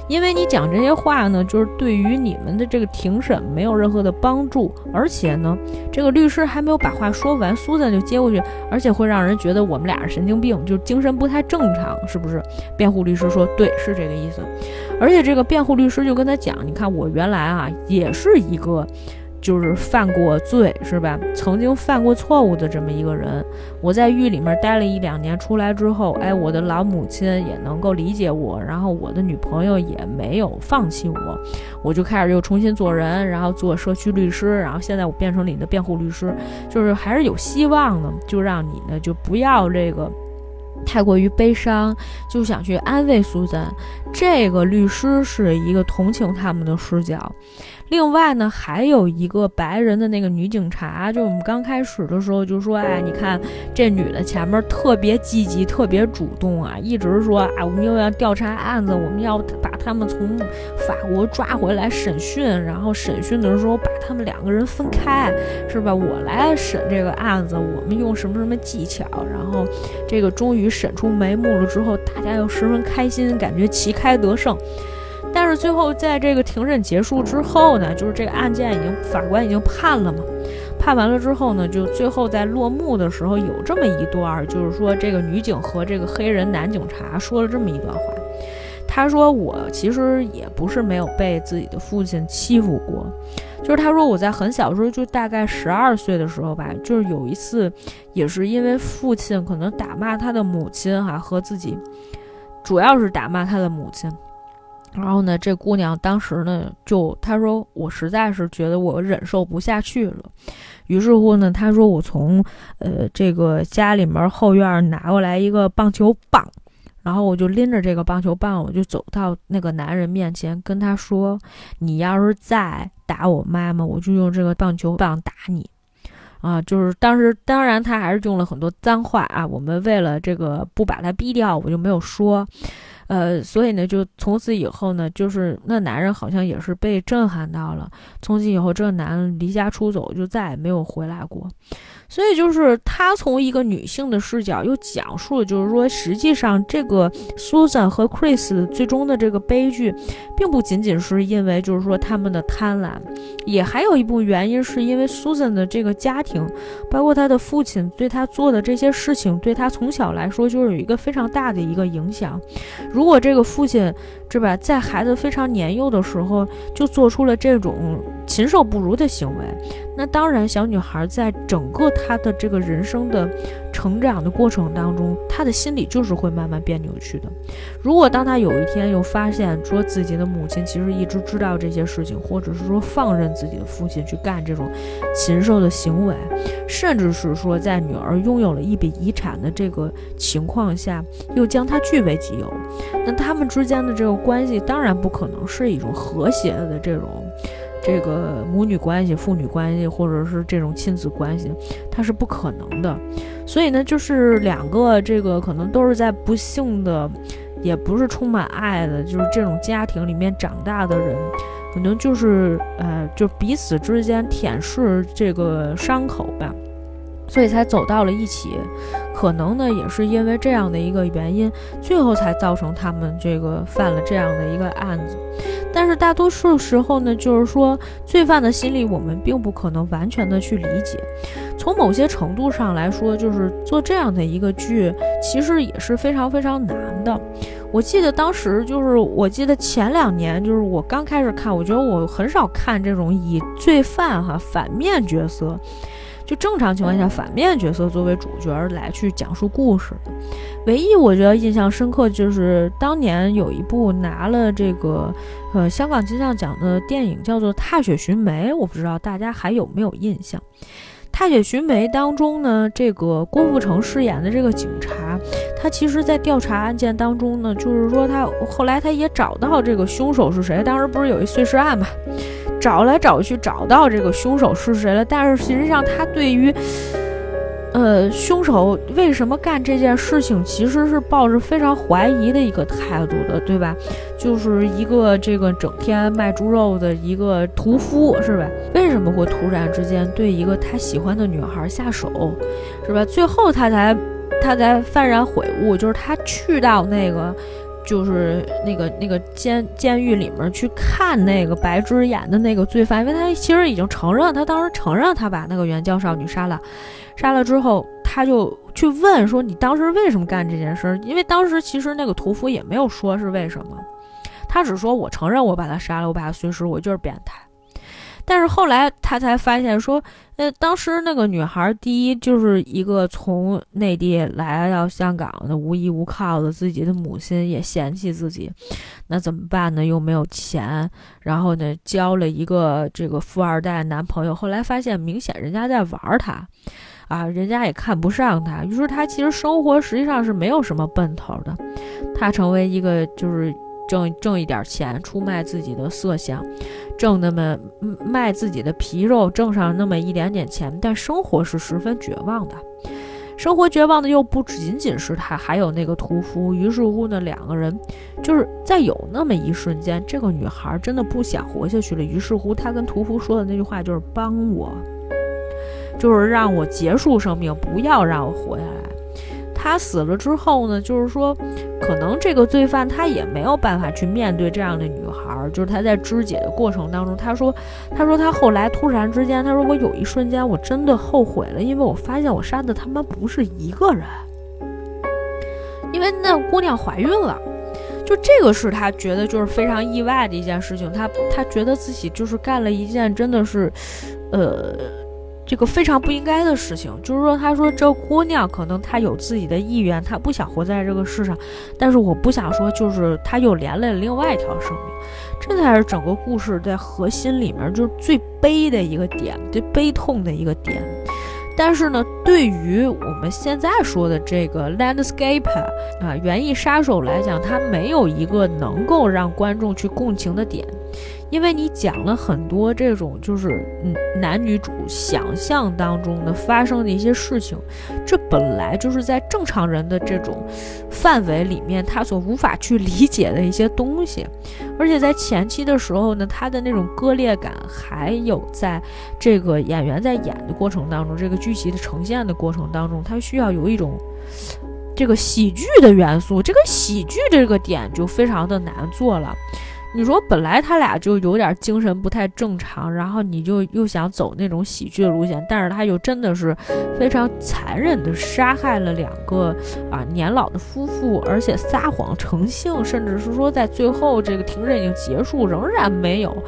因为你讲这些话呢，就是对于你们的这个庭审没有任何的帮助。而且呢，这个律师还没有把话说完，苏珊就接过去，而且会让人觉得我们俩是神经病，就精神不太正常，是不是？辩护律师说，对，是这个意思。而且这个辩护律师就跟他讲，你看我原来啊也是一个，就是犯过罪是吧？曾经犯过错误的这么一个人。我在狱里面待了一两年，出来之后，哎，我的老母亲也能够理解我，然后我的女朋友也没有放弃我，我就开始又重新做人，然后做社区律师，然后现在我变成了你的辩护律师，就是还是有希望的，就让你呢就不要这个。太过于悲伤，就想去安慰苏珊。这个律师是一个同情他们的视角。另外呢，还有一个白人的那个女警察，就我们刚开始的时候就说，哎，你看这女的前面特别积极，特别主动啊，一直说啊，我们又要调查案子，我们要把他们从法国抓回来审讯，然后审讯的时候把他们两个人分开，是吧？我来审这个案子，我们用什么什么技巧，然后这个终于审出眉目了之后，大家又十分开心，感觉旗开得胜。但是最后，在这个庭审结束之后呢，就是这个案件已经法官已经判了嘛，判完了之后呢，就最后在落幕的时候有这么一段，就是说这个女警和这个黑人男警察说了这么一段话。他说：“我其实也不是没有被自己的父亲欺负过，就是他说我在很小的时候，就大概十二岁的时候吧，就是有一次，也是因为父亲可能打骂他的母亲哈，和自己，主要是打骂他的母亲。然后呢，这姑娘当时呢，就她说我实在是觉得我忍受不下去了，于是乎呢，她说我从呃这个家里面后院拿过来一个棒球棒。”然后我就拎着这个棒球棒，我就走到那个男人面前，跟他说：“你要是再打我妈妈，我就用这个棒球棒打你。”啊，就是当时，当然他还是用了很多脏话啊。我们为了这个不把他逼掉，我就没有说。呃，所以呢，就从此以后呢，就是那男人好像也是被震撼到了。从此以后，这个男人离家出走，就再也没有回来过。所以就是他从一个女性的视角又讲述了，就是说实际上这个 Susan 和 Chris 最终的这个悲剧，并不仅仅是因为就是说他们的贪婪，也还有一部分原因是因为 Susan 的这个家庭，包括他的父亲对他做的这些事情，对他从小来说就是有一个非常大的一个影响。如果这个父亲，是吧，在孩子非常年幼的时候就做出了这种禽兽不如的行为。那当然，小女孩在整个她的这个人生的成长的过程当中，她的心理就是会慢慢变扭曲的。如果当她有一天又发现说自己的母亲其实一直知道这些事情，或者是说放任自己的父亲去干这种禽兽的行为，甚至是说在女儿拥有了一笔遗产的这个情况下，又将她据为己有，那他们之间的这个关系当然不可能是一种和谐的这种。这个母女关系、父女关系，或者是这种亲子关系，它是不可能的。所以呢，就是两个这个可能都是在不幸的，也不是充满爱的，就是这种家庭里面长大的人，可能就是呃，就彼此之间舔舐这个伤口吧。所以才走到了一起，可能呢也是因为这样的一个原因，最后才造成他们这个犯了这样的一个案子。但是大多数时候呢，就是说罪犯的心理我们并不可能完全的去理解。从某些程度上来说，就是做这样的一个剧，其实也是非常非常难的。我记得当时就是，我记得前两年就是我刚开始看，我觉得我很少看这种以罪犯哈反面角色。就正常情况下，反面角色作为主角来去讲述故事的，唯一我觉得印象深刻就是当年有一部拿了这个呃香港金像奖的电影，叫做《踏雪寻梅》，我不知道大家还有没有印象。《踏雪寻梅》当中呢，这个郭富城饰演的这个警察，他其实在调查案件当中呢，就是说他后来他也找到这个凶手是谁，当时不是有一碎尸案嘛？找来找去找到这个凶手是谁了，但是实际上他对于，呃，凶手为什么干这件事情，其实是抱着非常怀疑的一个态度的，对吧？就是一个这个整天卖猪肉的一个屠夫，是吧？为什么会突然之间对一个他喜欢的女孩下手，是吧？最后他才他才幡然悔悟，就是他去到那个。就是那个那个监监狱里面去看那个白芝演的那个罪犯，因为他其实已经承认，他当时承认他把那个援交少女杀了，杀了之后，他就去问说：“你当时为什么干这件事？”因为当时其实那个屠夫也没有说是为什么，他只说我承认我把他杀了，我把他碎尸，我就是变态。但是后来他才发现说，呃，当时那个女孩，第一就是一个从内地来到香港的无依无靠的，自己的母亲也嫌弃自己，那怎么办呢？又没有钱，然后呢，交了一个这个富二代男朋友，后来发现明显人家在玩他，啊，人家也看不上他，于是他其实生活实际上是没有什么奔头的，他成为一个就是。挣挣一点钱，出卖自己的色相，挣那么卖自己的皮肉，挣上那么一点点钱，但生活是十分绝望的。生活绝望的又不仅仅是他，还有那个屠夫。于是乎呢，两个人就是在有那么一瞬间，这个女孩真的不想活下去了。于是乎，她跟屠夫说的那句话就是“帮我”，就是让我结束生命，不要让我活下来。他死了之后呢，就是说，可能这个罪犯他也没有办法去面对这样的女孩，就是他在肢解的过程当中，他说，他说他后来突然之间，他说我有一瞬间我真的后悔了，因为我发现我杀的他妈不是一个人，因为那姑娘怀孕了。就这个是他觉得就是非常意外的一件事情，他他觉得自己就是干了一件真的是，呃，这个非常不应该的事情。就是说，他说这姑娘可能她有自己的意愿，她不想活在这个世上，但是我不想说，就是她又连累了另外一条生命，这才是整个故事在核心里面就是最悲的一个点，最悲痛的一个点。但是呢，对于我们现在说的这个 landscape 啊，园艺杀手来讲，他没有一个能够让观众去共情的点。因为你讲了很多这种就是嗯男女主想象当中的发生的一些事情，这本来就是在正常人的这种范围里面他所无法去理解的一些东西，而且在前期的时候呢，他的那种割裂感，还有在这个演员在演的过程当中，这个剧集的呈现的过程当中，他需要有一种这个喜剧的元素，这个喜剧这个点就非常的难做了。你说本来他俩就有点精神不太正常，然后你就又想走那种喜剧的路线，但是他又真的是非常残忍的杀害了两个啊年老的夫妇，而且撒谎成性，甚至是说在最后这个庭审已经结束，仍然没有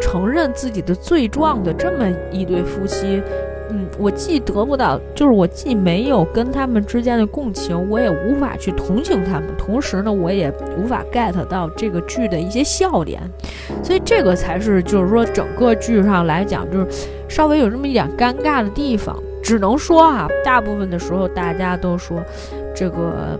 承认自己的罪状的这么一对夫妻。嗯，我既得不到，就是我既没有跟他们之间的共情，我也无法去同情他们，同时呢，我也无法 get 到这个剧的一些笑点，所以这个才是就是说整个剧上来讲，就是稍微有这么一点尴尬的地方。只能说啊，大部分的时候大家都说这个，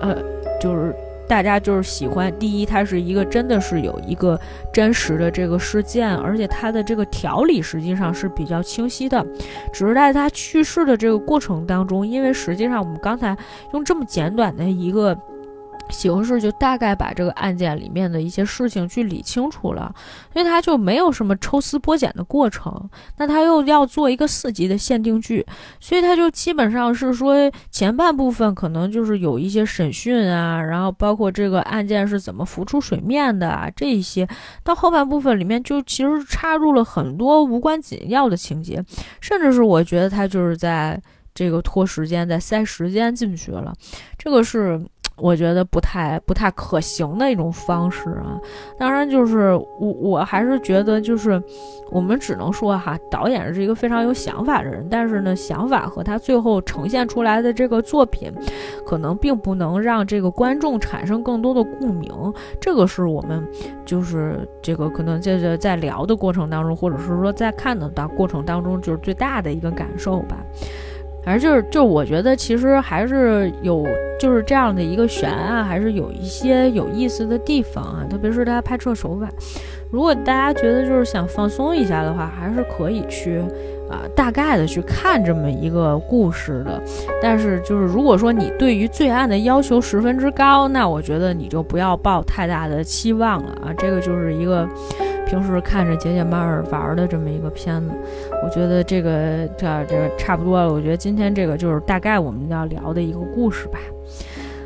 呃，就是。大家就是喜欢，第一，它是一个真的是有一个真实的这个事件，而且它的这个条理实际上是比较清晰的，只是在它去世的这个过程当中，因为实际上我们刚才用这么简短的一个。形式就大概把这个案件里面的一些事情去理清楚了，因为他就没有什么抽丝剥茧的过程。那他又要做一个四级的限定剧，所以他就基本上是说前半部分可能就是有一些审讯啊，然后包括这个案件是怎么浮出水面的啊这一些，到后半部分里面就其实插入了很多无关紧要的情节，甚至是我觉得他就是在这个拖时间，在塞时间进去了，这个是。我觉得不太不太可行的一种方式啊，当然就是我我还是觉得就是我们只能说哈，导演是一个非常有想法的人，但是呢，想法和他最后呈现出来的这个作品，可能并不能让这个观众产生更多的共鸣，这个是我们就是这个可能在在在聊的过程当中，或者是说在看的当过程当中，就是最大的一个感受吧。反正就是，就我觉得其实还是有，就是这样的一个悬案，还是有一些有意思的地方啊。特别是他拍摄手法，如果大家觉得就是想放松一下的话，还是可以去啊，大概的去看这么一个故事的。但是就是如果说你对于罪案的要求十分之高，那我觉得你就不要抱太大的期望了啊。这个就是一个。平时看着解解闷儿玩的这么一个片子，我觉得这个这这差不多了。我觉得今天这个就是大概我们要聊的一个故事吧。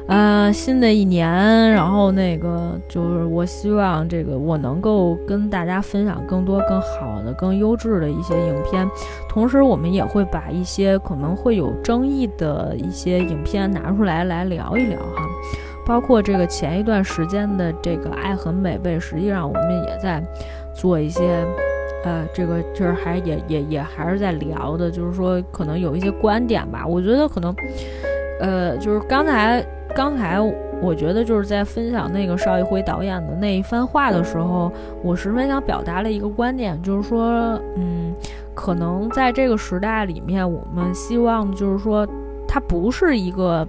嗯，新的一年，然后那个就是我希望这个我能够跟大家分享更多更好的、更优质的一些影片，同时我们也会把一些可能会有争议的一些影片拿出来来聊一聊哈。包括这个前一段时间的这个《爱很美味》，实际上我们也在做一些，呃，这个就是还也也也还是在聊的，就是说可能有一些观点吧。我觉得可能，呃，就是刚才刚才我觉得就是在分享那个邵艺辉导演的那一番话的时候，我十分想表达了一个观点，就是说，嗯，可能在这个时代里面，我们希望就是说，它不是一个。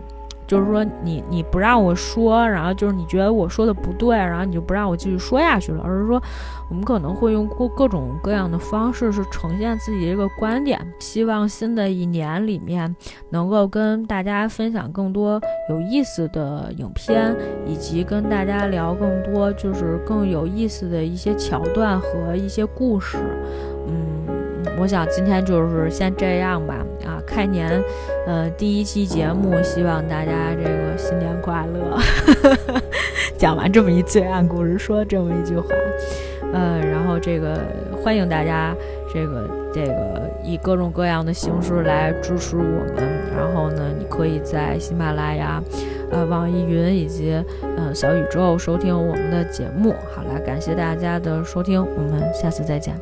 就是说，你你不让我说，然后就是你觉得我说的不对，然后你就不让我继续说下去了，而是说，我们可能会用各各种各样的方式是呈现自己这个观点。希望新的一年里面能够跟大家分享更多有意思的影片，以及跟大家聊更多就是更有意思的一些桥段和一些故事。我想今天就是先这样吧。啊，开年，呃，第一期节目，希望大家这个新年快乐。讲完这么一罪案故事，说这么一句话，呃，然后这个欢迎大家这个这个以各种各样的形式来支持我们。然后呢，你可以在喜马拉雅、呃网易云以及呃小宇宙收听我们的节目。好了，感谢大家的收听，我们下次再见。